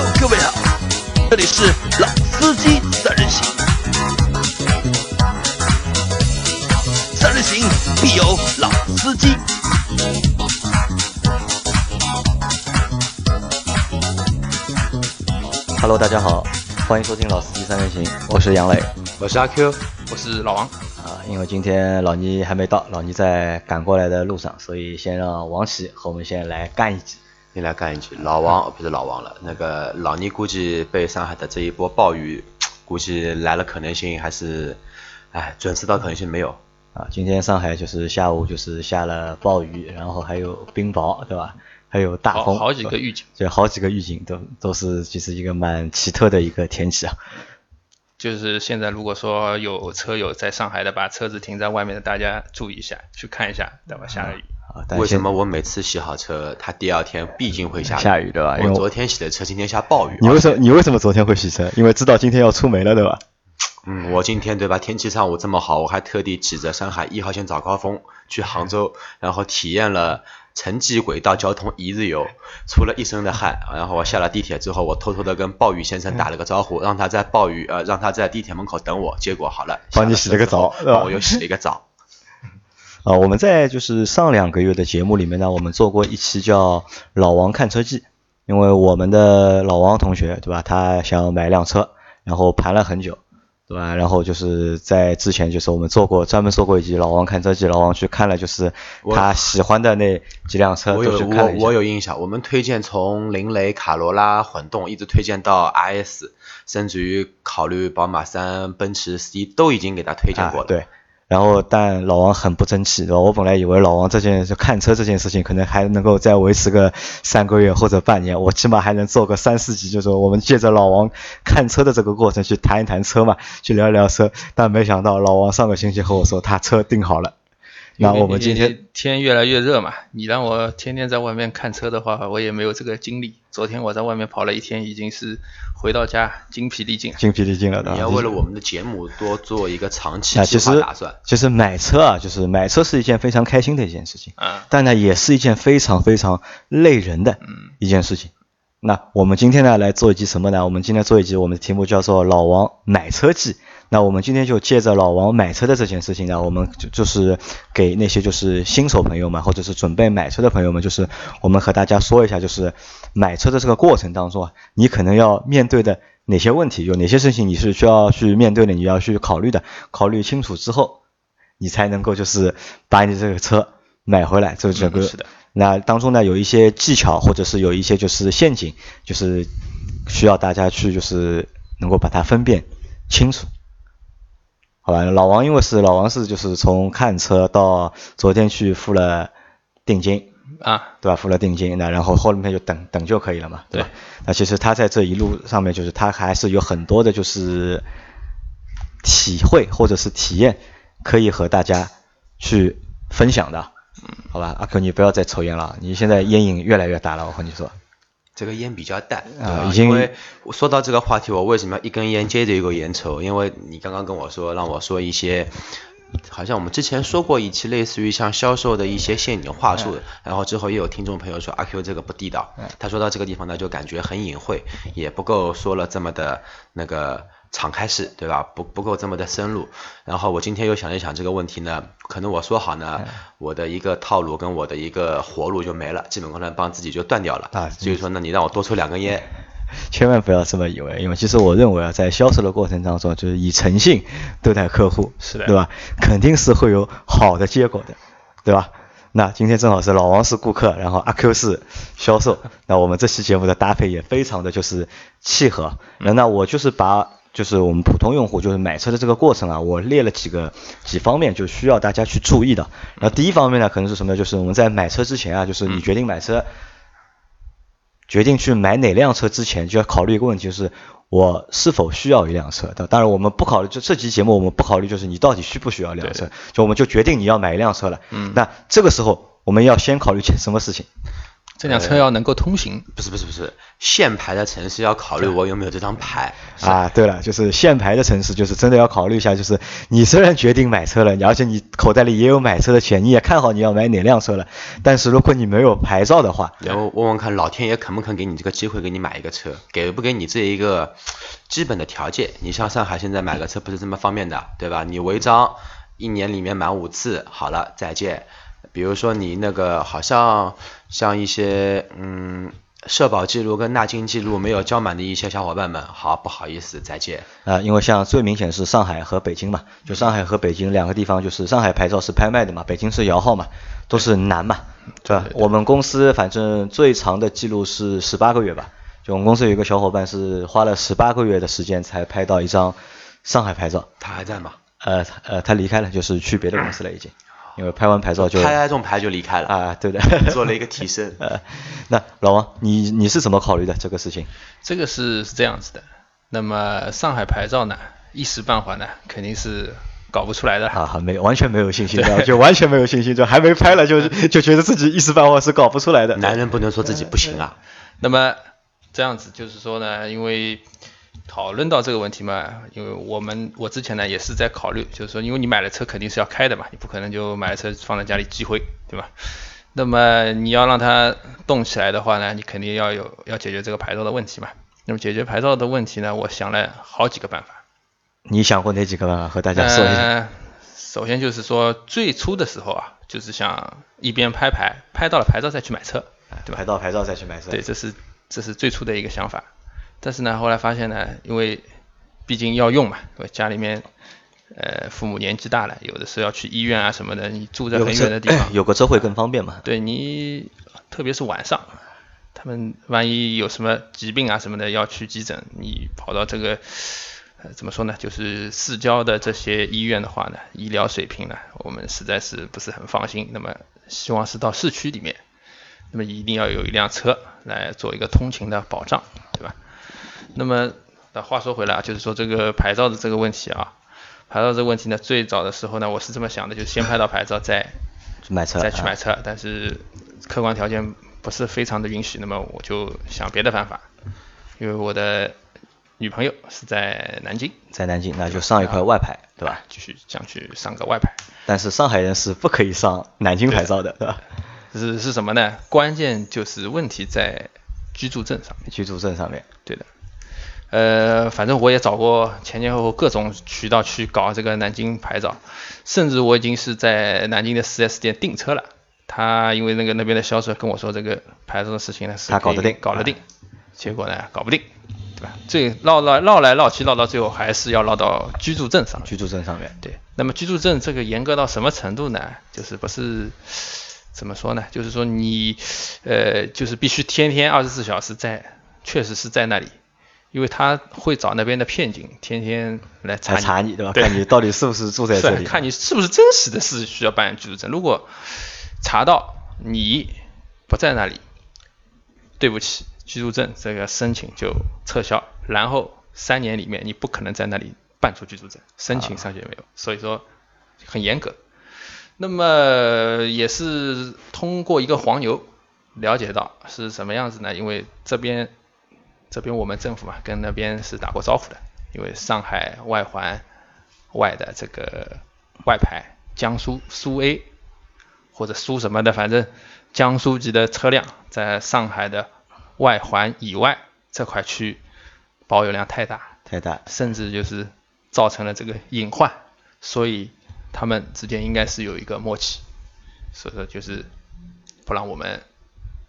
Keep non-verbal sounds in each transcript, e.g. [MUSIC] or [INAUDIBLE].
Hello，各位好，这里是老司机三人行，三人行必有老司机。Hello，大家好，欢迎收听《老司机三人行》，我是杨磊我是阿 Q，我是老王，啊。因为今天老倪还没到，老倪在赶过来的路上，所以先让王琦和我们先来干一局。你来干一句，老王不是老王了，那个老倪估计被上海的这一波暴雨，估计来了可能性还是，哎，准时到可能性没有。啊，今天上海就是下午就是下了暴雨，然后还有冰雹，对吧？还有大风，好好几个预警，对，好几个预警都都是其实一个蛮奇特的一个天气啊。就是现在如果说有车友在上海的，把车子停在外面的，大家注意一下，去看一下，对吧？下了雨，啊，但为什么我每次洗好车，它第二天必定会下雨？下雨对吧我我昨天洗的车，今天下暴雨。你为什么你为什么昨天会洗车？因为知道今天要出门了，对吧？嗯，我今天对吧？天气上午这么好，我还特地挤着上海一号线早高峰去杭州，然后体验了城际轨道交通一日游，出了一身的汗。然后我下了地铁之后，我偷偷的跟暴雨先生打了个招呼，让他在暴雨呃让他在地铁门口等我。结果好了，帮你洗了个澡我又洗了一个澡。啊，我们在就是上两个月的节目里面呢，我们做过一期叫《老王看车记》，因为我们的老王同学对吧，他想买辆车，然后盘了很久，对吧？然后就是在之前就是我们做过专门做过一集《老王看车记》，老王去看了就是他喜欢的那几辆车我有都去看我我。有印象，我们推荐从林雷、卡罗拉、混动一直推荐到 RS，甚至于考虑宝马三、奔驰 C 都已经给他推荐过了。啊。对。然后，但老王很不争气，对吧？我本来以为老王这件就看车这件事情，可能还能够再维持个三个月或者半年，我起码还能做个三四集，就是我们借着老王看车的这个过程去谈一谈车嘛，去聊一聊车。但没想到老王上个星期和我说他车订好了，那我们今天天越来越热嘛，你让我天天在外面看车的话，我也没有这个精力。昨天我在外面跑了一天，已经是回到家精疲力尽。精疲力尽了，对吧？你要为了我们的节目多做一个长期啊，计其实划打算。其实买车啊，就是买车是一件非常开心的一件事情，啊，但呢，也是一件非常非常累人的一件事情。那我们今天呢来做一集什么呢？我们今天做一集，我们的题目叫做《老王买车记》。那我们今天就借着老王买车的这件事情呢，我们就就是给那些就是新手朋友们，或者是准备买车的朋友们，就是我们和大家说一下，就是买车的这个过程当中啊，你可能要面对的哪些问题，有哪些事情你是需要去面对的，你要去考虑的，考虑清楚之后，你才能够就是把你这个车买回来。这整个、嗯是的那当中呢，有一些技巧，或者是有一些就是陷阱，就是需要大家去就是能够把它分辨清楚。好吧，老王因为是老王是就是从看车到昨天去付了定金，啊，对吧？付了定金，那然后后面就等等就可以了嘛，对吧？那其实他在这一路上面，就是他还是有很多的，就是体会或者是体验，可以和大家去分享的。好吧，阿 Q，你不要再抽烟了，你现在烟瘾越来越大了，我和你说。这个烟比较淡，啊已经因为说到这个话题，我为什么要一根烟接着一个烟抽？因为你刚刚跟我说，让我说一些，好像我们之前说过一期类似于像销售的一些陷阱话术，然后之后也有听众朋友说阿 Q 这个不地道，他说到这个地方呢，就感觉很隐晦，也不够说了这么的那个敞开式，对吧？不不够这么的深入。然后我今天又想一想这个问题呢，可能我说好呢，我的一个套路跟我的一个活路就没了，基本功能帮自己就断掉了。啊所以说呢，你让我多抽两根烟，[LAUGHS] 千万不要这么以为，因为其实我认为啊，在销售的过程当中，就是以诚信对待客户，是的对吧？肯定是会有好的结果的，对吧？那今天正好是老王是顾客，然后阿 Q 是销售，那我们这期节目的搭配也非常的就是契合。那那我就是把就是我们普通用户就是买车的这个过程啊，我列了几个几方面，就需要大家去注意的。然后第一方面呢，可能是什么呢？就是我们在买车之前啊，就是你决定买车。决定去买哪辆车之前，就要考虑一个问题，就是我是否需要一辆车。当然，我们不考虑，就这期节目我们不考虑，就是你到底需不需要一辆车，就我们就决定你要买一辆车了。嗯那这个时候我们要先考虑什么事情？这辆车要能够通行。不是不是不是，限牌的城市要考虑我有没有这张牌。啊，对了，就是限牌的城市，就是真的要考虑一下，就是你虽然决定买车了，而且你口袋里也有买车的钱，你也看好你要买哪辆车了，但是如果你没有牌照的话，然后问问看老天爷肯不肯给你这个机会，给你买一个车，给不给你这一个基本的条件？你像上海现在买个车不是这么方便的，对吧？你违章一年里面满五次，好了再见。比如说你那个好像像一些嗯社保记录跟纳金记录没有交满的一些小伙伴们，好不好意思再见。啊，因为像最明显是上海和北京嘛，就上海和北京两个地方，就是上海牌照是拍卖的嘛，北京是摇号嘛，都是难嘛，对吧？我们公司反正最长的记录是十八个月吧，就我们公司有一个小伙伴是花了十八个月的时间才拍到一张上海牌照。他还在吗？呃呃，他离开了，就是去别的公司了已经。因为拍完牌照就拍这种牌就离开了啊，对的，[LAUGHS] 做了一个提升。[LAUGHS] 呃，那老王，你你是怎么考虑的这个事情？这个是是这样子的，那么上海牌照呢，一时半会呢，肯定是搞不出来的。啊，没有完全没有信心 [LAUGHS] 的，就完全没有信心，就还没拍了就就觉得自己一时半会是搞不出来的。男人不能说自己不行啊。那么这样子就是说呢，因为。讨论到这个问题嘛，因为我们我之前呢也是在考虑，就是说，因为你买了车肯定是要开的嘛，你不可能就买了车放在家里积灰，对吧？那么你要让它动起来的话呢，你肯定要有要解决这个牌照的问题嘛。那么解决牌照的问题呢，我想了好几个办法。你想过哪几个办法？和大家说一下。首先就是说，最初的时候啊，就是想一边拍牌，拍到了牌照再去买车，对吧？拍到牌照再去买车。对，这是这是最初的一个想法。但是呢，后来发现呢，因为毕竟要用嘛，家里面呃父母年纪大了，有的时候要去医院啊什么的，你住在很远的地方，[CLEARS THROAT] 有个车会更方便嘛。对你，特别是晚上，他们万一有什么疾病啊什么的要去急诊，你跑到这个呃怎么说呢，就是市郊的这些医院的话呢，医疗水平呢，我们实在是不是很放心。那么希望是到市区里面，那么一定要有一辆车来做一个通勤的保障，那么，那话说回来啊，就是说这个牌照的这个问题啊，牌照这个问题呢，最早的时候呢，我是这么想的，就是先拍到牌照再买车，再去买车。但是客观条件不是非常的允许，那么我就想别的办法。因为我的女朋友是在南京，在南京，那就上一块外牌，对吧？继续想去上个外牌。但是上海人是不可以上南京牌照的，对吧？是是什么呢？关键就是问题在居住证上面。居住证上面，对的。呃，反正我也找过前前后后各种渠道去搞这个南京牌照，甚至我已经是在南京的 4S 店订车了。他因为那个那边的销售跟我说，这个牌照的事情呢是他搞得定，搞得定。结果呢，搞不定，对吧？最绕来绕来绕去绕到最后还是要绕到居住证上。居住证上面，对。那么居住证这个严格到什么程度呢？就是不是怎么说呢？就是说你呃，就是必须天天二十四小时在，确实是在那里。因为他会找那边的片警，天天来查你，对吧？看你到底是不是住在这里，看你是不是真实的是需要办居住证。如果查到你不在那里，对不起，居住证这个申请就撤销，然后三年里面你不可能在那里办出居住证，申请上去也没有。所以说很严格。那么也是通过一个黄牛了解到是什么样子呢？因为这边。这边我们政府嘛，跟那边是打过招呼的，因为上海外环外的这个外牌，江苏苏 A 或者苏什么的，反正江苏籍的车辆在上海的外环以外这块区域保有量太大，太大，甚至就是造成了这个隐患，所以他们之间应该是有一个默契，所以说就是不让我们。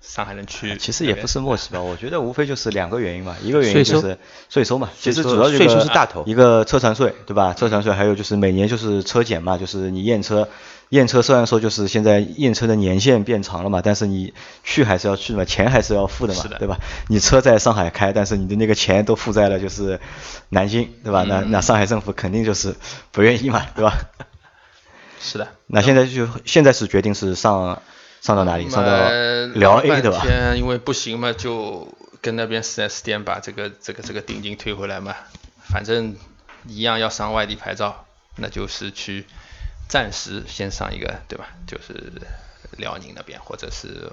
上海人去，其实也不是默契吧，我觉得无非就是两个原因嘛，一个原因就是税收嘛，其实主要税收是大头，一个车船税，对吧？车船税还有就是每年就是车检嘛，就是你验车，验车虽然说就是现在验车的年限变长了嘛，但是你去还是要去嘛，钱还是要付的嘛，对吧？你车在上海开，但是你的那个钱都付在了就是南京，对吧？那那上海政府肯定就是不愿意嘛，对吧？是的。那现在就现在是决定是上。上到哪里？上到辽 A 对吧？因为不行嘛，就跟那边 4S 店把这个这个这个定金退回来嘛。反正一样要上外地牌照，那就是去暂时先上一个，对吧？就是辽宁那边或者是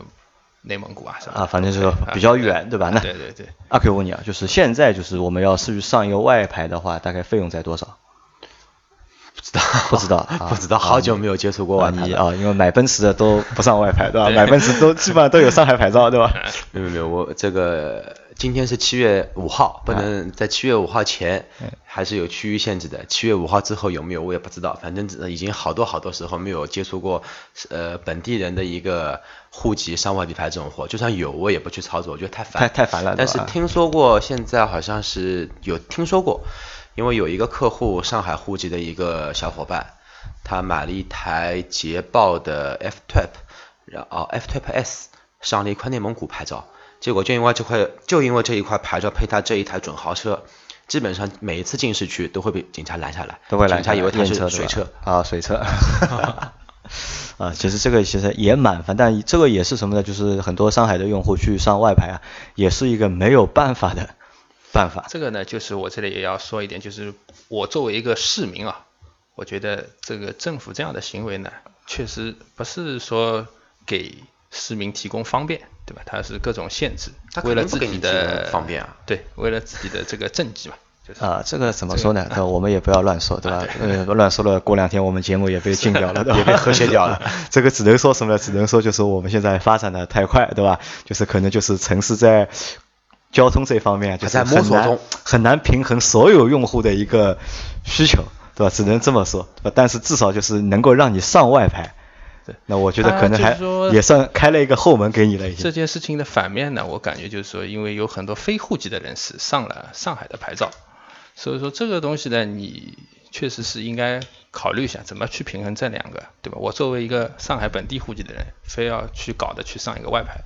内蒙古啊什么的啊，反正就是啊比较远，对吧？那对对对，阿 Q 问你啊，就是现在就是我们要是去上一个外牌的话，大概费用在多少？不知道，[LAUGHS] 不知道 [LAUGHS] 啊不知道，好久没有接触过啊，外牌啊，因为买奔驰的都不上外牌，对吧？买奔驰都基本上都有上海牌照，对吧？[LAUGHS] 没有没有，我这个今天是七月五号，不能在七月五号前还是有区域限制的。七月五号之后有没有我也不知道，反正已经好多好多时候没有接触过呃本地人的一个户籍上外地牌这种活，就算有我也不去操作，我觉得太烦。太太烦了，但是听说过现在好像是有听说过，因为有一个客户上海户籍的一个小伙伴，他买了一台捷豹的 F Type，然后 F Type S 上了一块内蒙古牌照，结果就因为这块就因为这一块牌照配他这一台准豪车，基本上每一次进市区都会被警察拦下来，都会来警察以为他是水车，啊，水车。[LAUGHS] 啊，其实这个其实也蛮烦，但这个也是什么呢？就是很多上海的用户去上外牌啊，也是一个没有办法的办法。这个呢，就是我这里也要说一点，就是我作为一个市民啊，我觉得这个政府这样的行为呢，确实不是说给市民提供方便，对吧？它是各种限制他，为了自己的方便啊对，为了自己的这个政绩嘛，就是啊，这个怎么说呢？对吧我们也不要乱说，对吧？呃，乱说了，过两天我们节目也被禁掉了，[LAUGHS] 也被和谐掉了。这个只能说什么呢？只能说就是我们现在发展的太快，对吧？就是可能就是城市在交通这方面就在摸很难索中很难平衡所有用户的一个需求，对吧？只能这么说，对吧？但是至少就是能够让你上外牌。对那我觉得啊可能还也算开了一个后门给你了，已经这。件事情的反面呢，我感觉就是说，因为有很多非户籍的人士上了上海的牌照，所以说这个东西呢，你确实是应该考虑一下怎么去平衡这两个，对吧？我作为一个上海本地户籍的人，非要去搞的去上一个外牌，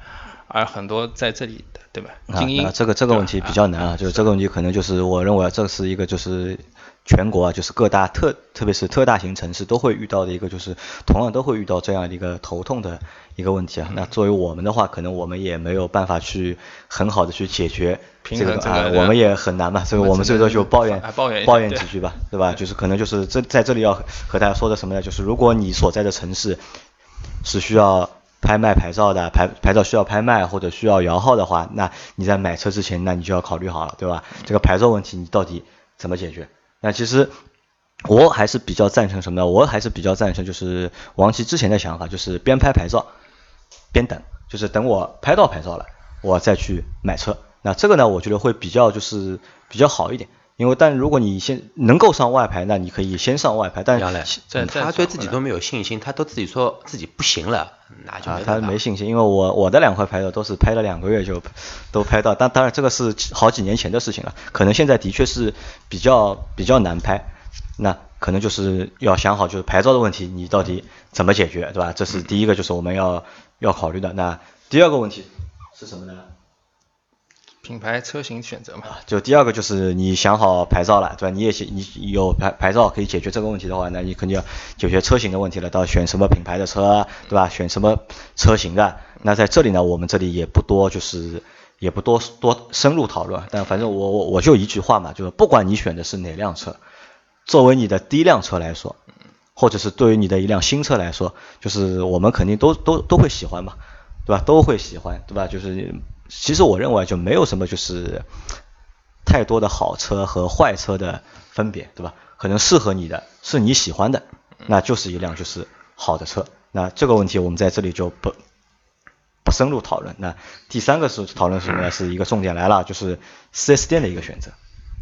而很多在这里的，对吧？啊精英、啊这个这个问题比较难啊，就是这个问题可能就是我认为这是一个就是全国啊，就是各大特特别是特大型城市都会遇到的一个就是同样都会遇到这样的一个头痛的一个问题啊。嗯那作为我们的话，可能我们也没有办法去很好的去解决平这个啊，我们也很难嘛，所以我们最多就抱怨啊抱怨抱怨几句吧，对吧？就是可能就是这在这里要和大家说的什么呢？就是如果你所在的城市是需要拍卖牌照的，牌牌照需要拍卖或者需要摇号的话，那你在买车之前，那你就要考虑好了，对吧？这个牌照问题你到底怎么解决？那其实我还是比较赞成什么呢？我还是比较赞成就是王琦之前的想法，就是边拍牌照边等，就是等我拍到牌照了，我再去买车。那这个呢，我觉得会比较就是比较好一点。因为，但如果你先能够上外牌，那你可以先上外牌。但杨磊，再再他对自己都没有信心，他都自己说自己不行了，那就啊，他没信心，因为我我的两块牌照都是拍了两个月就都拍到，但当然这个是好几年前的事情了，可能现在的确是比较比较难拍，那可能就是要想好就是牌照的问题，你到底怎么解决，对吧？这是第一个，就是我们要要考虑的。那第二个问题是什么呢？品牌车型选择嘛，就第二个就是你想好牌照了，对吧？你也你有牌牌照可以解决这个问题的话，那你肯定要解决车型的问题了，到选什么品牌的车，对吧？选什么车型的？那在这里呢，我们这里也不多，就是也不多多深入讨论。但反正我我我就一句话嘛，就是不管你选的是哪辆车，作为你的第一辆车来说，或者是对于你的一辆新车来说，就是我们肯定都都都会喜欢嘛，对吧？都会喜欢，对吧？就是其实我认为就没有什么就是太多的好车和坏车的分别，对吧？可能适合你的是你喜欢的，那就是一辆就是好的车。那这个问题我们在这里就不不深入讨论。那第三个是讨论什么呢？是一个重点来了，就是 4S 店的一个选择，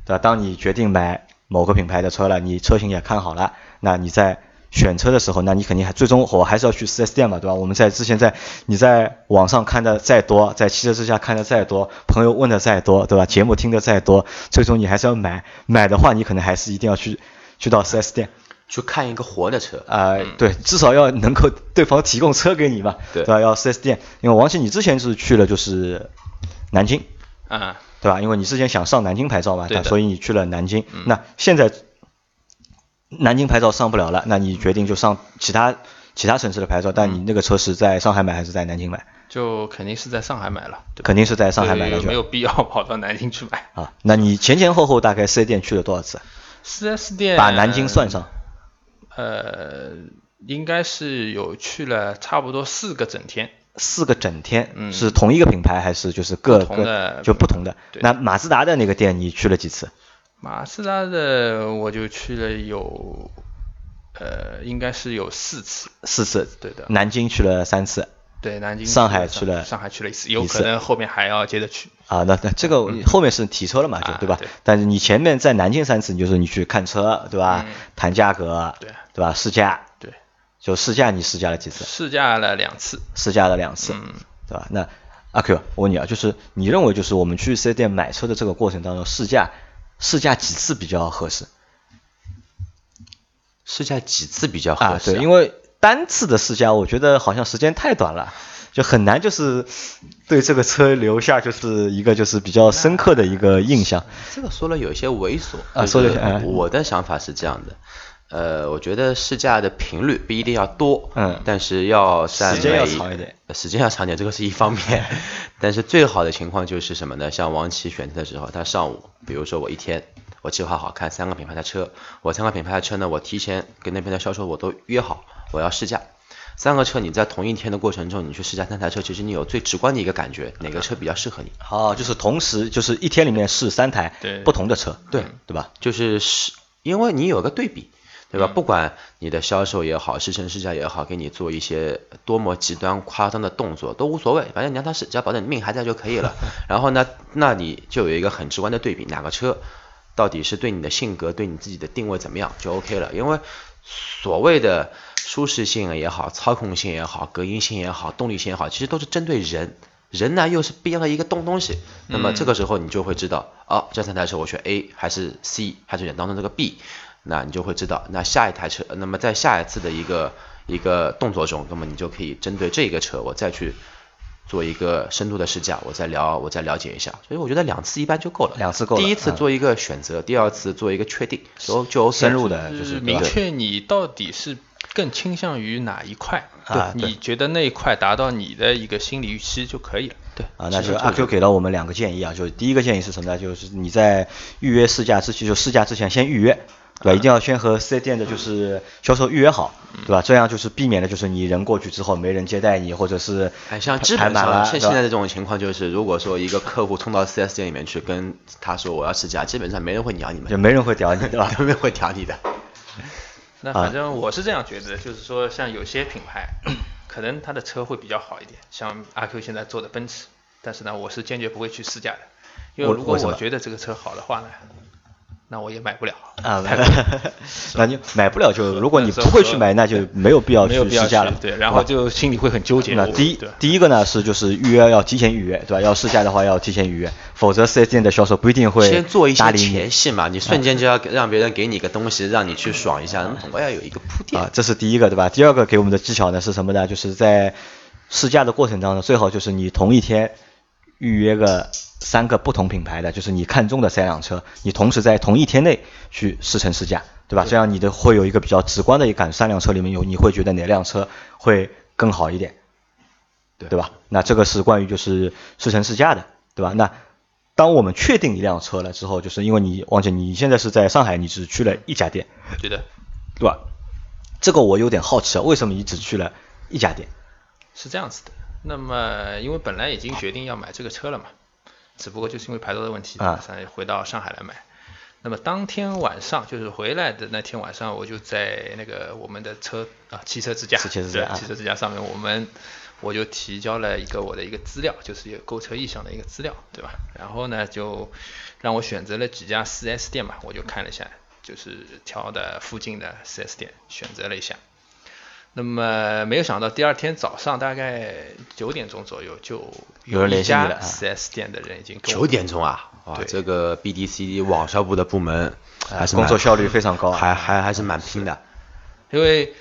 对吧？当你决定买某个品牌的车了，你车型也看好了，那你在选车的时候，那你肯定还最终我还是要去 4S 店嘛，对吧？我们在之前在你在网上看的再多，在汽车之家看的再多，朋友问的再多，对吧？节目听的再多，最终你还是要买。买的话，你可能还是一定要去去到 4S 店。去看一个活的车，啊、对，至少要能够对方提供车给你嘛，对吧？要 4S 店，因为王鑫你之前是去了就是南京，啊，对吧？因为你之前想上南京牌照嘛，所以你去了南京。那现在南京牌照上不了了，那你决定就上其他其他城市的牌照，但你那个车是在上海买还是在南京买？就肯定是在上海买了，对？肯定是在上海买了，就没有必要跑到南京去买。啊。那你前前后后大概四 S 店去了多少次？四 S 店把南京算上，呃，应该是有去了差不多四个整天。四个整天，嗯是同一个品牌还是就是各不同的就不同的？对那马自达的那个店你去了几次？马自达的我就去了有，呃，应该是有四次。四次。对的南京去了三次。对，南京上海去了上海去了一次，有可能后面还要接着去。啊，那那这个后面是提车了嘛，就啊对吧对？但是你前面在南京三次，你就是你去看车，对吧嗯？谈价格，对对吧？试驾，对，就试驾你试驾了几次？试驾了两次。试驾了两次，嗯对吧？那阿 Q，我问你啊，就是你认为就是我们去四 S 店买车的这个过程当中，试驾试驾几次比较合适试驾几次比较合啊？适、对，因为单次的试驾，我觉得好像时间太短了。就很难，就是对这个车留下就是一个就是比较深刻的一个印象。这个说了有些猥琐啊说得有些嗯我的想法是这样的，呃，我觉得试驾的频率不一定要多，嗯但是要在时间要长一点，呃时间要长一点，这个是一方面，[LAUGHS] 但是最好的情况就是什么呢？像王琦选车的时候，他上午，比如说我一天。我计划好看三个品牌的车，我三个品牌的车呢，我提前跟那边的销售我都约好，我要试驾。三个车你在同一天的过程中，你去试驾三台车，其实你有最直观的一个感觉，哪个车比较适合你。好，就是同时就是一天里面试三台对不同的车，对对吧？就是是因为你有个对比，对吧？不管你的销售也好，试乘试驾也好，给你做一些多么极端夸张的动作都无所谓，反正你让他试，只要保证你命还在就可以了。[LAUGHS] 然后呢，那你就有一个很直观的对比，哪个车到底是对你的性格、对你自己的定位怎么样就 OK 了。因为所谓的舒适性也好，操控性也好，隔音性也好，动力性也好，其实都是针对人。人呢又是不一样的一个东东西，那么这个时候你就会知道，哦，这三台车我选 A 还是 C 还是选当中这个 B，那你就会知道，那下一台车，那么在下一次的一个一个动作中，那么你就可以针对这个车，我再去做一个深度的试驾，我再了我再了解一下，所以我觉得两次一般就够了，两次够了第一次嗯。做一个选择，第二次做一个确定，就就 OK 深入的就是明确你到底是更倾向于哪一块，啊你觉得那一块达到你的一个心理预期就可以了。对。啊，那就阿 Q 给了我们两个建议啊，就第一个建议是什么呢？就是你在预约试驾之前，就试驾之前先预约，对吧？一定要先和四 S 店的就是销售预约好，对吧？这样就是避免了就是你人过去之后没人接待你，或者是哎，像基排本上满了，对吧像现在这种情况，就是如果说一个客户冲到四 S 店里面去跟他说我要试驾，基本上没人会鸟你们，就没人会屌你，对吧？[LAUGHS] 没人会屌你的。[LAUGHS] 那反正我是这样觉得，就是说像有些品牌，[CLEARS THROAT] 可能它的车会比较好一点，像阿 Q 现在做的奔驰，但是呢，我是坚决不会去试驾的，因为如果我觉得这个车好的话呢，那我也买不了。啊，太那你买不了就，如果你不会去买，那就没有必要去试驾了，对，然后就心里会很纠结。那第一第一个呢是就是预约要提前预约，对吧？要试驾的话要提前预约，否则4 S 店的销售不一定会先做一些前戏嘛，你瞬间就要让别人给你个东西，让你去爽一下，那么总归要有一个铺垫。啊，这是第一个，对吧？第二个给我们的技巧呢是什么呢？就是在试驾的过程当中，最好就是你同一天预约个三个不同品牌的，就是你看中的三辆车，你同时在同一天内去试乘试驾，对吧？这样你的会有一个比较直观的一感，三辆车里面有你会觉得哪辆车会更好一点，对对吧？那这个是关于就是试乘试驾的，对吧？那当我们确定一辆车了之后，就是因为你王姐你现在是在上海，你只去了一家店，对的，对吧？这个我有点好奇啊，为什么你只去了一家店？是这样子的。那么因为本来已经决定要买这个车了嘛，只不过就是因为牌照的问题，啊才回到上海来买。那么当天晚上就是回来的那天晚上，我就在那个我们的车啊汽车之家，汽车之家啊对汽车之家上面，我们我就提交了一个我的一个资料，就是一个购车意向的一个资料，对吧？然后呢就让我选择了几家 4S 店嘛，我就看了一下，就是挑的附近的 4S 店选择了一下。那么没有想到第二天早上大概九点钟左右，就有人联系你了啊 4S 店的人已经跟我九点钟啊，哇，对这个 BDC 网销部的部门还是工作效率非常高啊还还还是蛮拼的。因为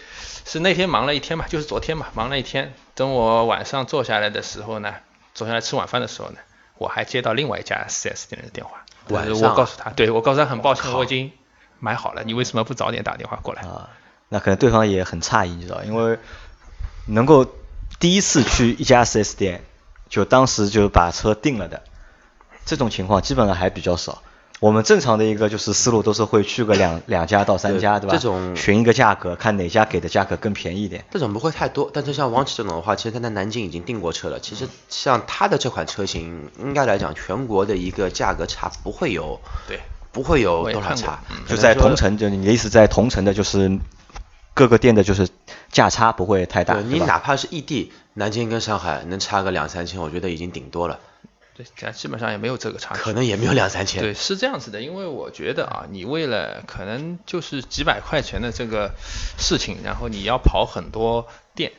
是那天忙了一天嘛，就是昨天嘛，忙了一天。等我晚上坐下来的时候呢，坐下来吃晚饭的时候呢，我还接到另外一家四 S 店的电话。就是晚上我告诉他，对我告诉他很抱歉，我已经买好了，你为什么不早点打电话过来？啊，那可能对方也很诧异，你知道，因为能够第一次去一家 4S 店，就当时就把车定了的，这种情况基本上还比较少。我们正常的一个就是思路都是会去个两两家到三家，对吧？这种寻一个价格，看哪家给的价格更便宜一点。这种不会太多，但是像王琦这种的话，其实他在南京已经订过车了。其实像他的这款车型，应该来讲，全国的一个价格差不会有，对，不会有多少差，嗯就在同城，就你的意思在同城的，就是各个店的就是价差不会太大，你哪怕是异地，南京跟上海能差个两三千，我觉得已经顶多了，对，这基本上也没有这个差距。可能也没有两三千。对，是这样子的，因为我觉得啊，你为了可能就是几百块钱的这个事情，然后你要跑很多店，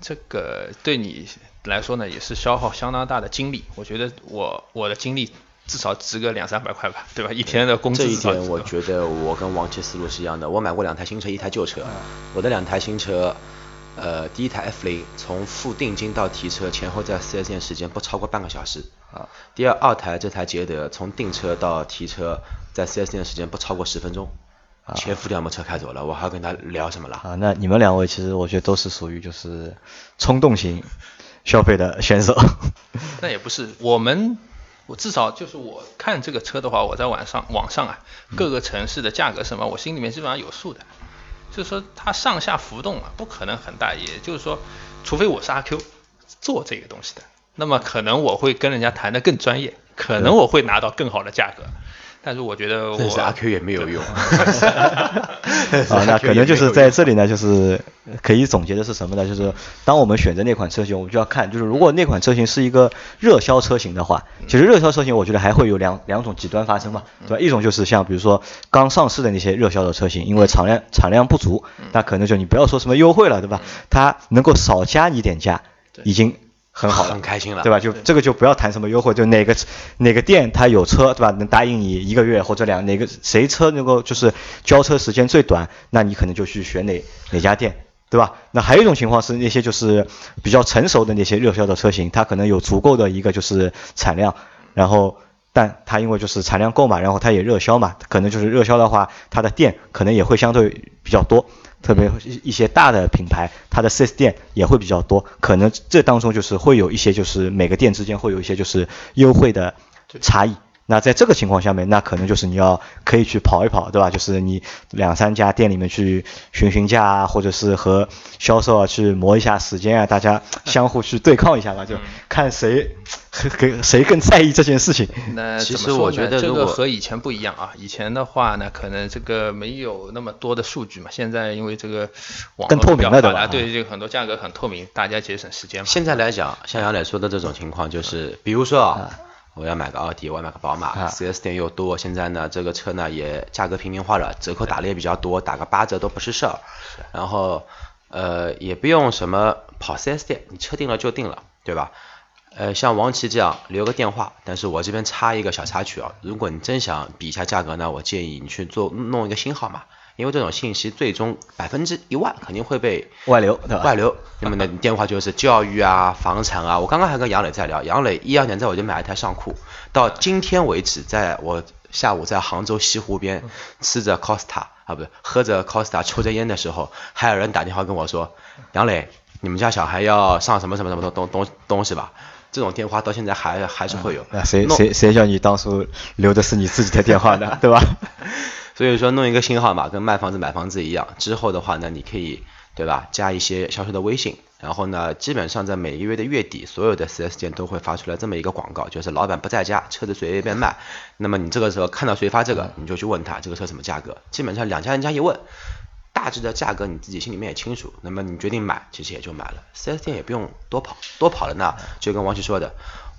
这个对你来说呢也是消耗相当大的精力。我觉得我我的精力至少值个两三百块吧，对吧？一天的工资这一点我觉得我跟王琦思路是一样的。我买过两台新车，一台旧车。我的两台新车，呃，第一台 F 零从付定金到提车前后在 4S 店时间不超过半个小时。啊。第二二台这台捷德从订车到提车在 4S 店时间不超过十分钟。前副掉把车开走了，我还要跟他聊什么了？啊，那你们两位其实我觉得都是属于就是冲动型消费的选手。[LAUGHS] 那也不是，我们我至少就是我看这个车的话，我在网上网上啊，各个城市的价格什么，我心里面基本上有数的。就是说它上下浮动啊，不可能很大，也就是说，除非我是阿 Q 做这个东西的，那么可能我会跟人家谈的更专业，可能我会拿到更好的价格。但是我觉得我但是阿 Q 也没有用。[LAUGHS] [LAUGHS] 啊，那可能就是在这里呢，就是可以总结的是什么呢？就是当我们选择那款车型，我们就要看，就是如果那款车型是一个热销车型的话，其实热销车型我觉得还会有两两种极端发生嘛，对吧？一种就是像比如说刚上市的那些热销的车型，因为产量产量不足，那可能就你不要说什么优惠了，对吧？它能够少加你点价，已经很好，很开心了对吧？就这个就不要谈什么优惠，就哪个哪个店它有车，对吧？能答应你一个月或者两哪个谁车能够就是交车时间最短，那你可能就去选哪哪家店。对吧？那还有一种情况是那些就是比较成熟的那些热销的车型，它可能有足够的一个就是产量，然后但它因为就是产量够嘛，然后它也热销嘛，可能就是热销的话，它的店可能也会相对比较多，特别一一些大的品牌，它的 4S 店也会比较多，可能这当中就是会有一些就是每个店之间会有一些就是优惠的差异。那在这个情况下面，那可能就是你要可以去跑一跑，对吧？就是你两三家店里面去询询价啊，或者是和销售啊去磨一下时间啊，大家相互去对抗一下吧，就看谁跟谁更在意这件事情。那其实我觉得这个得如果和以前不一样啊，以前的话呢，可能这个没有那么多的数据嘛，现在因为这个网更透明了对吧对，这个很多价格很透明，大家节省时间嘛。现在来讲，像杨磊说的这种情况，就是比如说啊，我要买个奥迪，我要买个宝马啊，4S 店又多，现在呢这个车呢也价格平民化了，折扣打的也比较多，打个八折都不是事儿。然后呃也不用什么跑 4S 店，你车定了就定了，对吧？呃，像王琦这样留个电话，但是我这边插一个小插曲啊，如果你真想比一下价格呢，我建议你去做弄一个新号码，因为这种信息最终百分之一万肯定会被外流，对吧？外流，那么呢，你电话就是教育啊、[LAUGHS] 房产啊。我刚刚还跟杨磊在聊，杨磊一二年在我就买了一台尚酷，到今天为止，在我下午在杭州西湖边吃着 Costa 啊，不是喝着 Costa 抽着烟的时候，还有人打电话跟我说，杨磊，你们家小孩要上什么什么什么东东东东西吧？这种电话到现在还还是会有。那谁谁谁叫你当初留的是你自己的电话呢？[LAUGHS] 对吧？所以说弄一个新号码跟卖房子买房子一样，之后的话呢，你可以对吧，加一些销售的微信，然后呢，基本上在每个月的月底，所有的 4S 店都会发出来这么一个广告，就是老板不在家，车子随便卖。那么你这个时候看到谁发这个，你就去问他这个车什么价格，基本上两家人家一问。大致的价格你自己心里面也清楚，那么你决定买，其实也就买了。4S 店也不用多跑，多跑了呢，就跟王琦说的，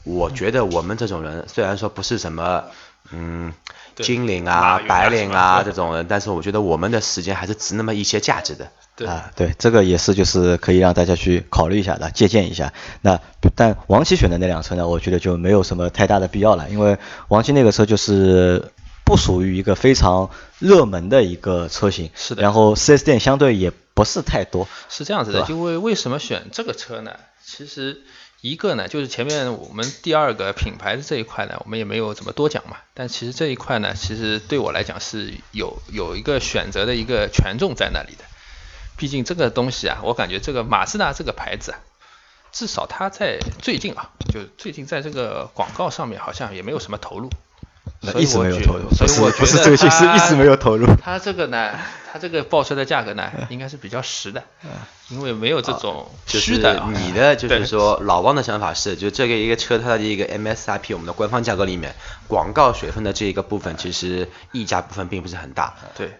我觉得我们这种人虽然说不是什么，嗯，对金领啊白领啊这种人，但是我觉得我们的时间还是值那么一些价值的。对啊，对，这个也是就是可以让大家去考虑一下的，借鉴一下。那但王琦选的那辆车呢，我觉得就没有什么太大的必要了，因为王琦那个车就是不属于一个非常热门的一个车型，是的然后四 S 店相对也不是太多，是这样子的，因为为什么选这个车呢？其实一个呢，就是前面我们第二个品牌的这一块呢，我们也没有怎么多讲嘛。但其实这一块呢，其实对我来讲是有有一个选择的一个权重在那里的。毕竟这个东西啊，我感觉这个马自达这个牌子啊，至少它在最近啊，就最近在这个广告上面好像也没有什么投入。一直没有投入，所以我觉得不是最近是一直没有投入。它这个呢，它这个报出来的价格呢，应该是比较实的，因为没有这种就是虚的啊。你的就是说老汪的想法是，就这个一个车它的一个 MSRP 我们的官方价格里面，广告水分的这一个部分其实溢价部分并不是很大。对，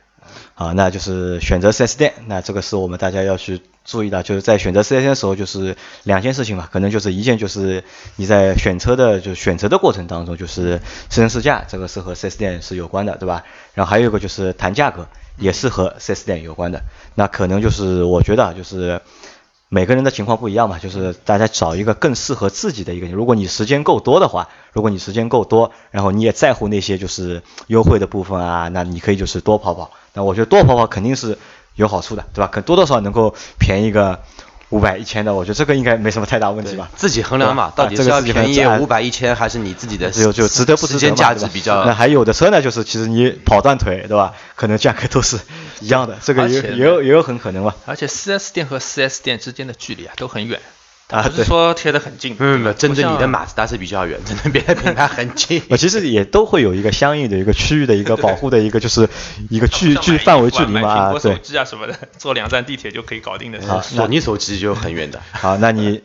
好，那就是选择 4S 店，那这个是我们大家要去注意的，就是在选择 4S 店的时候，就是两件事情嘛，可能就是一件就是你在选车的就选择的过程当中，就是试乘试驾，这个是和 4S 店是有关的，对吧？然后还有一个就是谈价格，也是和 4S 店有关的。那可能就是我觉得啊就是。每个人的情况不一样嘛，就是大家找一个更适合自己的一个。如果你时间够多的话，如果你时间够多，然后你也在乎那些就是优惠的部分啊，那你可以就是多跑跑。那我觉得多跑跑肯定是有好处的，对吧？可多多少能够便宜个五百、一千的，我觉得这个应该没什么太大问题吧。自己衡量嘛，到底是要便宜五百、一千，还是你自己的就就值得不值间价值比较那还有的车呢，就是其实你跑断腿，对吧？可能价格都是一样的，这个也也有也有很可能吧。而且 4S 店和 4S 店之间的距离啊都很远，啊不是说贴得很近。嗯，没有针对你的马自达是比较远，针对别的 [LAUGHS] 品牌很近。我，其实也都会有一个相应的一个区域的一个保护的一个，就是一个距距范围距离嘛，啊，苹果手。机啊什么的，坐两站地铁就可以搞定的事。好索尼手机就很远的。[LAUGHS] 好，那你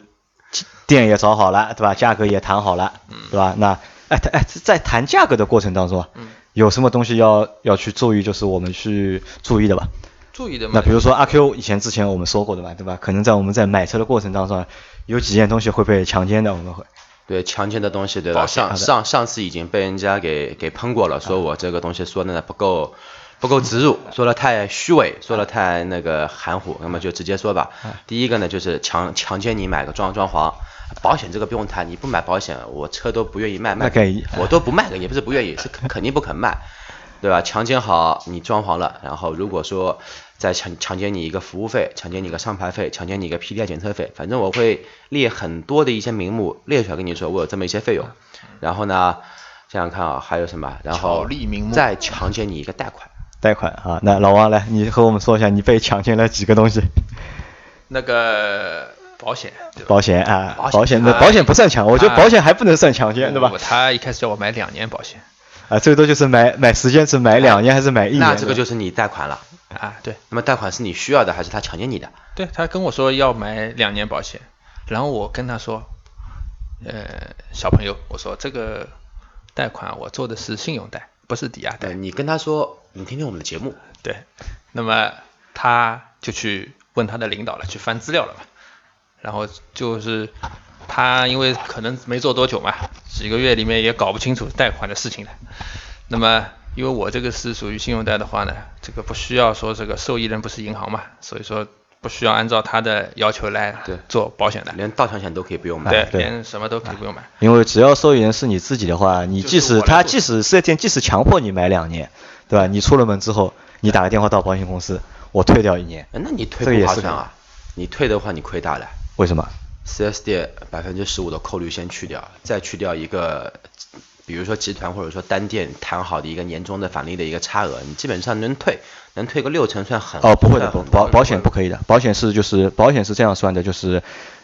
店也找好了，对吧？价格也谈好了，对吧？那哎，谈哎，在谈价格的过程当中嗯，有什么东西要要去注意，就是我们去注意的吧？注意的嘛。那比如说阿 Q 以前之前我们说过的嘛，对吧？可能在我们在买车的过程当中啊，有几件东西会被强奸的，我们会对强奸的东西，对吧？上上上次已经被人家给给喷过了，说我这个东西说的呢不够不够植入，说的太虚伪，说的太那个含糊，那么就直接说吧。第一个呢就是强强奸你买个装装潢，保险这个不用谈，你不买保险，我车都不愿意卖，卖我都不卖给你，不是不愿意，是肯肯定不肯卖，对吧？强奸好你装潢了，然后如果说再强强奸你一个服务费，强奸你一个上牌费，强奸你一个 PDI 检测费，反正我会列很多的一些名目列出来跟你说，我有这么一些费用。然后呢，想想看啊，还有什么？然后再强奸你一个贷款。贷款啊。那老王来，你和我们说一下你被强奸了几个东西？那个保险，对？保险啊，保险保险的啊保险不算强，我觉得啊保险还不能算强奸，对吧？他一开始叫我买两年保险啊，最多就是买买时间是买两年还是买一年？那这个就是你贷款了。啊，对那么贷款是你需要的，还是他强奸你的？对，他跟我说要买两年保险，然后我跟他说，呃，小朋友，我说这个贷款我做的是信用贷，不是抵押贷，，你跟他说，你听听我们的节目，对，那么他就去问他的领导了，去翻资料了嘛，然后就是他因为可能没做多久嘛，几个月里面也搞不清楚贷款的事情了，那么因为我这个是属于信用贷的话呢，这个不需要说这个受益人不是银行嘛，所以说不需要按照他的要求来做保险的，连盗抢险都可以不用买。对，对连什么都可以不用买。因为只要受益人是你自己的话，你即使他即使四 S 店即使强迫你买两年，对吧？你出了门之后，你打个电话到保险公司，我退掉一年，哎那你退不划算啊？你退的话，你亏大了。为什么？4S 店百分之十五的扣率先去掉，再去掉一个，比如说集团或者说单店谈好的一个年终的返利的一个差额，你基本上能退，能退个六成算很哦，不会的，不保保险不可以的，保险是就是保险是这样算的，就是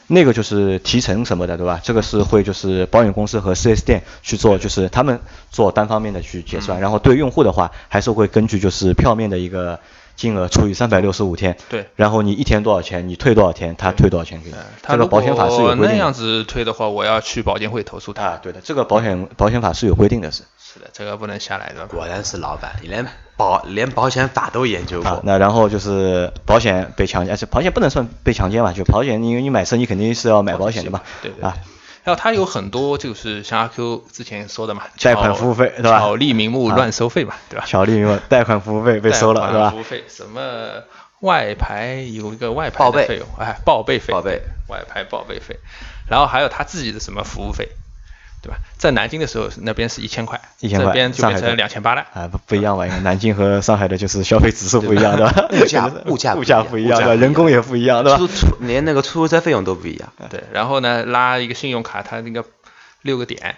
那个就是提成什么的，对吧？这个是会就是保险公司和 4S 店去做，就是他们做单方面的去结嗯算，然后对用户的话还是会根据就是票面的一个金额除以三百六十五天，对然后你一天多少钱，你退多少钱，他退多少钱给你这个保险法是有果那样规定的。子退的话，我要去保监会投诉他。啊，对的，这个保险保险法是有规定的是。是的，这个不能下来的。果然是老板，你连保连保险法都研究过，。啊那然后就是保险被强奸，而且保险不能算被强奸吧，就保险，因为你买车你肯定是要买保险的嘛，对对对。啊，然后它有很多就是像阿 Q 之前说的嘛，贷款服务费对吧巧立名目乱收费嘛，对吧？小利用贷款服务费被收了对吧服？务费什么外牌有一个外牌报备的费用，哎，报备费，报备外牌报备费，然后还有他自己的什么服务费，对吧？在南京的时候那边是一千块，1000块这边就变成两千八了。啊，不不一样吧？因为南京和上海的就是消费指数不一样，对吧？物价物价物价不一样，人工也不一样，对吧？出出连那个出租车费用都不一样。对，然后呢，拉一个信用卡，它那个六个点，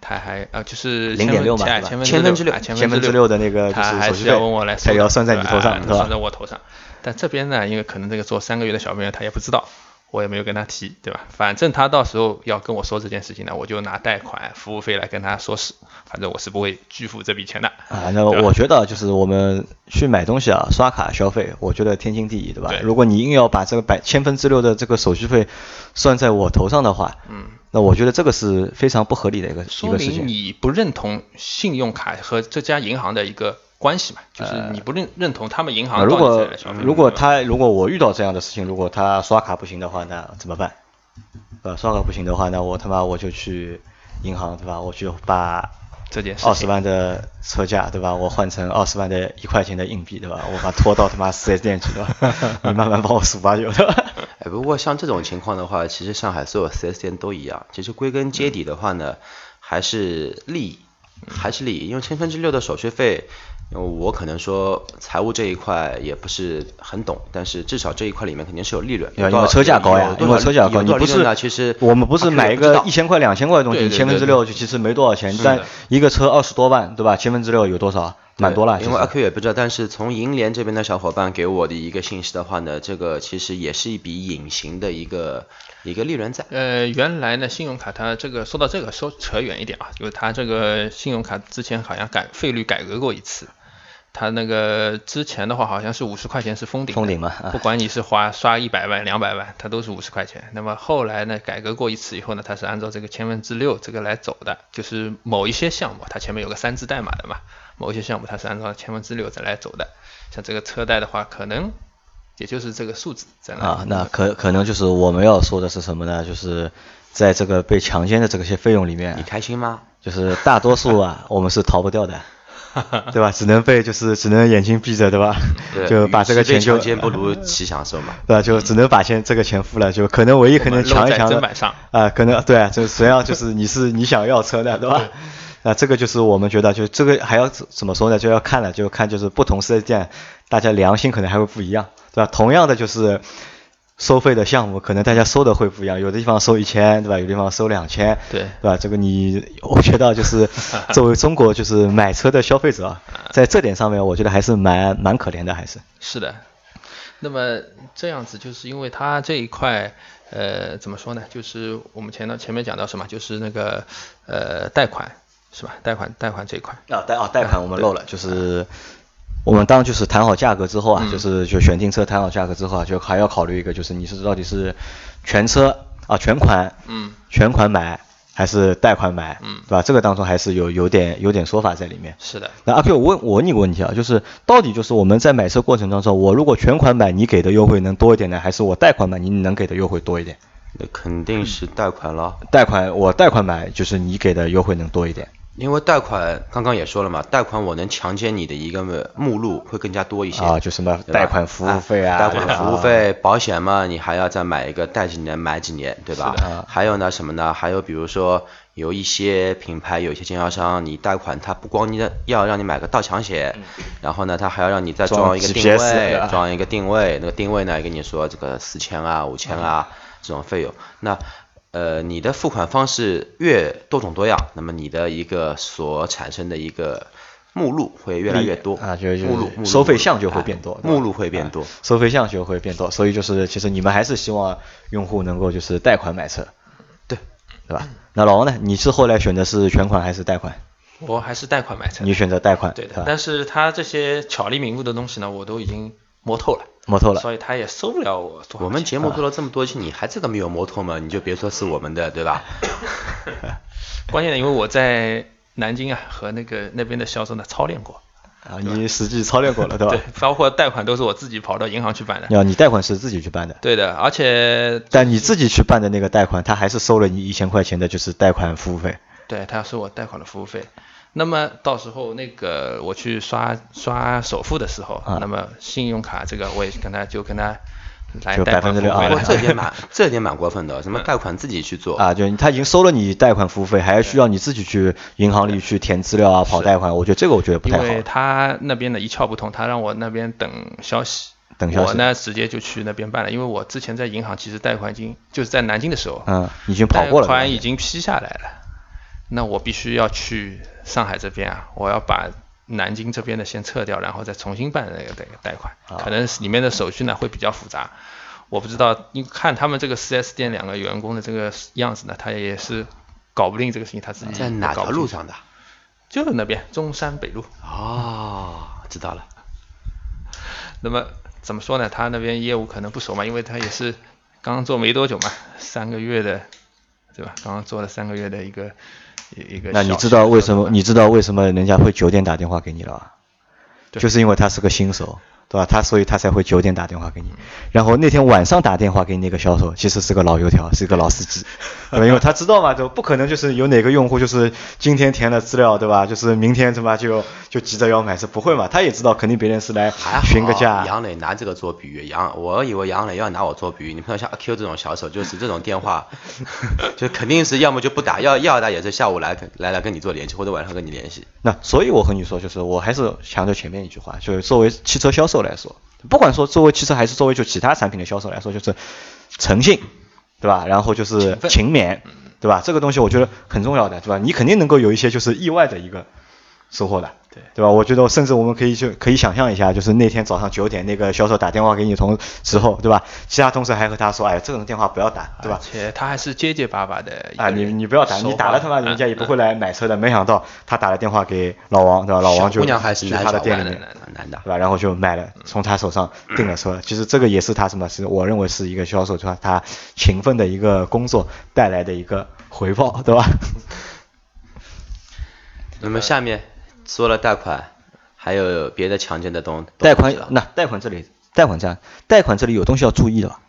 他还啊就是零点六嘛千分之六啊千千分之六的那个就他是手续还是要问费我来收的，它也要算在你头上，算在？我头上。但这边呢，因为可能这个做三个月的小朋友他也不知道，我也没有跟他提，对吧？反正他到时候要跟我说这件事情呢，我就拿贷款服务费来跟他说事，反正我是不会拒付这笔钱的。啊，那我觉得就是我们去买东西啊，刷卡消费，我觉得天经地义，对吧？对如果你硬要把这个百千分之六的这个手续费算在我头上的话，嗯，那我觉得这个是非常不合理的一个一说个事情。明你不认同信用卡和这家银行的一个关系嘛，就是你不认认同他们银啊行如果。如果他如果我遇到这样的事情，如果他刷卡不行的话，那怎么办？呃，刷卡不行的话，那我他妈我就去银行，对吧？我去把这件事二十万的车价，对吧？我换成二十万的一块钱的硬币，对吧？我把它拖到他妈四 S 店去，对吧？[LAUGHS] 你慢慢帮我数吧，有的。哎，不过像这种情况的话，其实上海所有四 S 店都一样。其实归根结底的话呢，还是利益，还是利益。因为千分之六的手续费，我可能说财务这一块也不是很懂，但是至少这一块里面肯定是有利润。因为车价高呀因为车价高，你不是我们不是买一个一千块、两千块的东西，千分之六就其实没多少钱，但一个车二十多万，对吧？千分之六有多少？蛮多了，因为阿 Q 也不知道，但是从银联这边的小伙伴给我的一个信息的话呢，这个其实也是一笔隐形的一个一个利润在。呃，原来呢，信用卡它这个说到这个说扯远一点啊，就是它这个信用卡之前好像改费率改革过一次，它那个之前的话好像是五十块钱是封顶，封顶嘛啊不管你是花刷一百万、两百万，它都是五十块钱。那么后来呢，改革过一次以后呢，它是按照这个千分之六这个来走的，就是某一些项目它前面有个三字代码的嘛，某些项目它是按照千分之六再来走的。像这个车贷的话，可能也就是这个数字在那啊，那可可能就是我们要说的是什么呢？就是在这个被强奸的这些费用里面你，开心吗？就是大多数啊，[LAUGHS] 我们是逃不掉的，[LAUGHS] 对吧？只能被就是只能眼睛闭着，对吧？对，就把这个钱就强奸不如其享受嘛。[LAUGHS] 对吧？就只能把钱这个钱付了，就可能唯一可能强一强的我们露在砧板上啊，可能对啊，就实际上就是你是你想要车的，对吧？啊，这个就是我们觉得，就这个还要怎怎么说呢？就要看了，就看就是不同四 S 店，大家良心可能还会不一样，对吧？同样的就是收费的项目，可能大家收的会不一样，有的地方收一千，对吧？有的地方收两千，对对吧？这个你，我觉得就是 [LAUGHS] 作为中国就是买车的消费者，在这点上面，我觉得还是蛮蛮可怜的，还是。是的，那么这样子就是因为它这一块，呃，怎么说呢？就是我们前头前面讲到什么，就是那个呃贷款是吧？贷款贷款这一块，啊，贷啊贷款我们漏了，就是我们当就是谈好价格之后啊，就是就选定车谈好价格之后啊，就还要考虑一个，就是你是到底是全车啊全款，嗯，全款买还是贷款买，嗯对吧？这个当中还是有有点有点说法在里面。是的，那阿 Q，我问我问你个问题啊，就是到底就是我们在买车过程当中，我如果全款买，你给的优惠能多一点呢，还是我贷款买，你能给的优惠多一点？那肯定是贷款了，贷款我贷款买，就是你给的优惠能多一点。因为贷款刚刚也说了嘛，贷款我能强奸你的一个目录会更加多一些啊就什么贷款服务费啊贷款服务费、保险嘛，你还要再买一个贷几年买几年，对吧？啊？还有呢什么呢？还有比如说有一些品牌、有一些经销商，你贷款他不光你的要让你买个盗抢险，然后呢他还要让你再装装一个定位，装一个定位，那个定位呢跟你说这个四千啊、五千啊这种费用，那。呃，你的付款方式越多种多样，那么你的一个所产生的一个目录会越来越多啊就是目录收费项就会变多目录会变多。收费项就会变多，所以就是其实你们还是希望用户能够就是贷款买车，对，对吧？那老王呢？你是后来选的是全款还是贷款？我还是贷款买车。你选择贷款，对的，但是他这些巧立名目的东西呢，我都已经摸透了，摸透了。所以他也收不了我我们节目做了这么多期，你还这个没有摩托吗？你就别说是我们的，对吧？[LAUGHS] 关键的，因为我在南京啊和那个那边的销售呢操练过，啊，你实际操练过了，对吧？对，包括贷款都是我自己跑到银行去办的。啊你贷款是自己去办的，对的，而且但你自己去办的那个贷款，他还是收了你一千块钱的，就是贷款服务费。对他要收我贷款的服务费。那么到时候那个我去刷刷首付的时候，啊。那么信用卡这个我也跟他就跟他来就贷款服务6%啊不过费了。这点蛮 [LAUGHS] 这点蛮过分的，什么贷款自己去做。啊，就他已经收了你贷款服务费，还需要你自己去银行里去填资料啊、跑贷款，我觉得这个我觉得不因为太好。他那边的一窍不通，他让我那边等消息，等消息。我呢直接就去那边办了，因为我之前在银行其实贷款已经就是在南京的时候，嗯，已经跑过了。贷款已经批下来了，那我必须要去上海这边啊，我要把南京这边的先撤掉，然后再重新办那个贷贷款，啊可能里面的手续呢会比较复杂。我不知道，你看他们这个 4S 店两个员工的这个样子呢，他也是搞不定这个事情，他自己在哪搞不定条路？上的？就那边中山北路。哦，知道了。那么怎么说呢？他那边业务可能不熟嘛，因为他也是刚刚做没多久嘛，三个月的，对吧？刚刚做了三个月的一个一一个。那你知道为什么？你知道为什么人家会九点打电话给你了吧？就是因为他是个新手，对吧？他所以他才会九点打电话给你。然后那天晚上打电话给你那个销售，其实是个老油条，是一个老司机，对吧？因为他知道嘛，就不可能就是有哪个用户就是今天填了资料，对吧？就是明天怎么就就急着要买，是不会嘛？他也知道肯定别人是来还询个价，杨磊拿这个做比喻，杨我以为杨磊要拿我做比喻，你碰到像阿 Q 这种销售，就是这种电话，[LAUGHS] 就肯定是要么就不打，要要打也是下午来来来跟你做联系，或者晚上跟你联系。那所以我和你说，就是我还是强调前面一句话，就是作为汽车销售来说，不管说作为汽车还是作为就其他产品的销售来说，就是诚信，对吧？然后就是勤勉，对吧？这个东西我觉得很重要的，对吧？你肯定能够有一些就是意外的一个收获的，对对吧？我觉得甚至我们可以就可以想象一下，就是那天早上九点那个销售打电话给你同时候，对吧？其他同事还和他说，哎，这种电话不要打，对吧而？且他还是结结巴巴的啊，你你不要打，你打了他妈人家也不会来买车的。没想到他打了电话给老王，对吧？老王就姑娘还是他的店里面，的，男的。对吧？然后就买了，从他手上订了车。其实这个也是他什么？是我认为是一个销售，他他勤奋的一个工作带来的一个回报，对吧？[LAUGHS] 那么下面说了贷款，还有别的常见的东贷款那贷款这里，贷款这样，贷款这里有东西要注意的吧？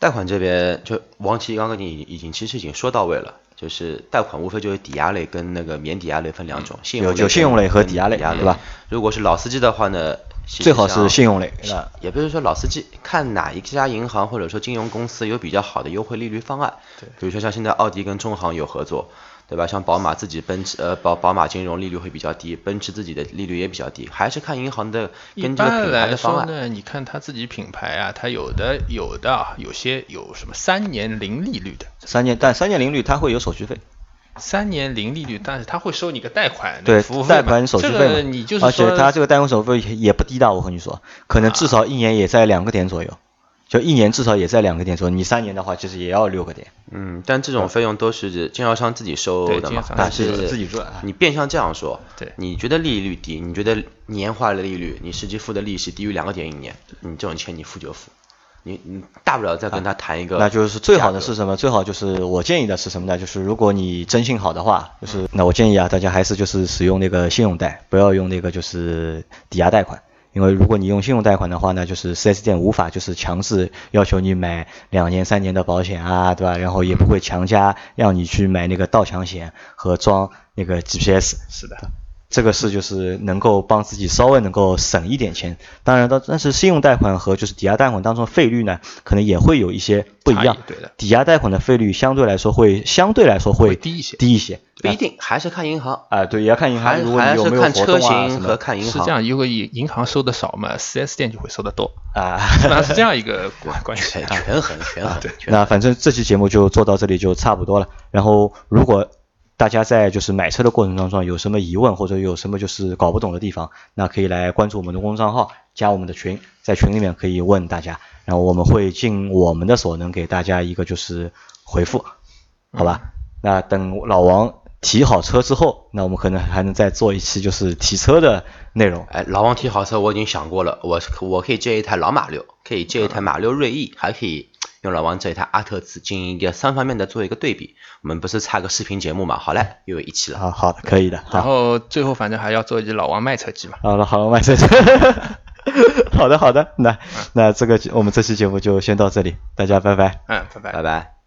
贷款这边就王琦刚刚你已经其实已经说到位了，就是贷款无非就是抵押类跟那个免抵押类分两种，信用类有有信用类和抵押类对吧？如果是老司机的话呢，最好是信用类，对吧？也不是说老司机，看哪一家银行或者说金融公司有比较好的优惠利率方案。对比如说像现在奥迪跟中行有合作，对吧？像宝马自己奔驰呃宝宝马金融利率会比较低，奔驰自己的利率也比较低，还是看银行的一跟这个品牌来的方案。说呢，你看他自己品牌啊，它有的有的啊，有些有什么三年零利率的，三年，但三年零率它会有手续费，三年零利率，但是他会收你个贷款对服务，费贷款手续费嘛。个你就是而且说它这个贷款手续费也不低的，我和你说，可能至少一年也在两个点左右，就一年至少也在两个点左右。你三年的话，其实也要六个点。嗯，但这种费用都是经销商自己收的嘛经销，商但是自己赚啊你变相这样说，对你觉得利率低，你觉得年化的利率，你实际付的利息低于两个点一年，你这种钱你付就付，你你大不了再跟他谈一个、那就是最好的是什么？最好就是我建议的是什么呢？就是如果你征信好的话，就是那我建议啊，大家还是就是使用那个信用贷，不要用那个就是抵押贷款。因为如果你用信用贷款的话呢，就是 4S 店无法就是强制要求你买两年、三年的保险啊，对吧？然后也不会强加让你去买那个盗抢险和装那个 GPS。是的，这个是就是能够帮自己稍微能够省一点钱。当然的，但是信用贷款和就是抵押贷款当中费率呢，可能也会有一些不一样。对的抵押贷款的费率相对来说会相对来说会会低一些低一些。不一定，还是看银行，啊，对，也要看银行，还如果你有没有还是看车活动啊什型么和看银行。是这样，如果银银行收的少嘛，4S 店就会收的多，啊。基本上是这样一个关关系权。衡权衡，权衡那反正这期节目就做到这里就差不多了。然后如果大家在就是买车的过程当中有什么疑问或者有什么就是搞不懂的地方，那可以来关注我们的公众账号，加我们的群，在群里面可以问大家，然后我们会尽我们的所能给大家一个就是回复，好吧？那等老王提好车之后，那我们可能还能再做一期就是提车的内容。哎，老王提好车我已经想过了，我我可以借一台老马六，可以借一台马六锐意，还可以用老王这一台阿特兹进行一个三方面的做一个对比。我们不是差个视频节目嘛？好嘞，又有一期了。好好的，可以的。然，后最后反正还要做一只老王卖车机嘛。好了，好了，卖车机！[LAUGHS] 好的，好的，那那这个我们这期节目就先到这里，大家拜拜。嗯，拜拜拜。拜。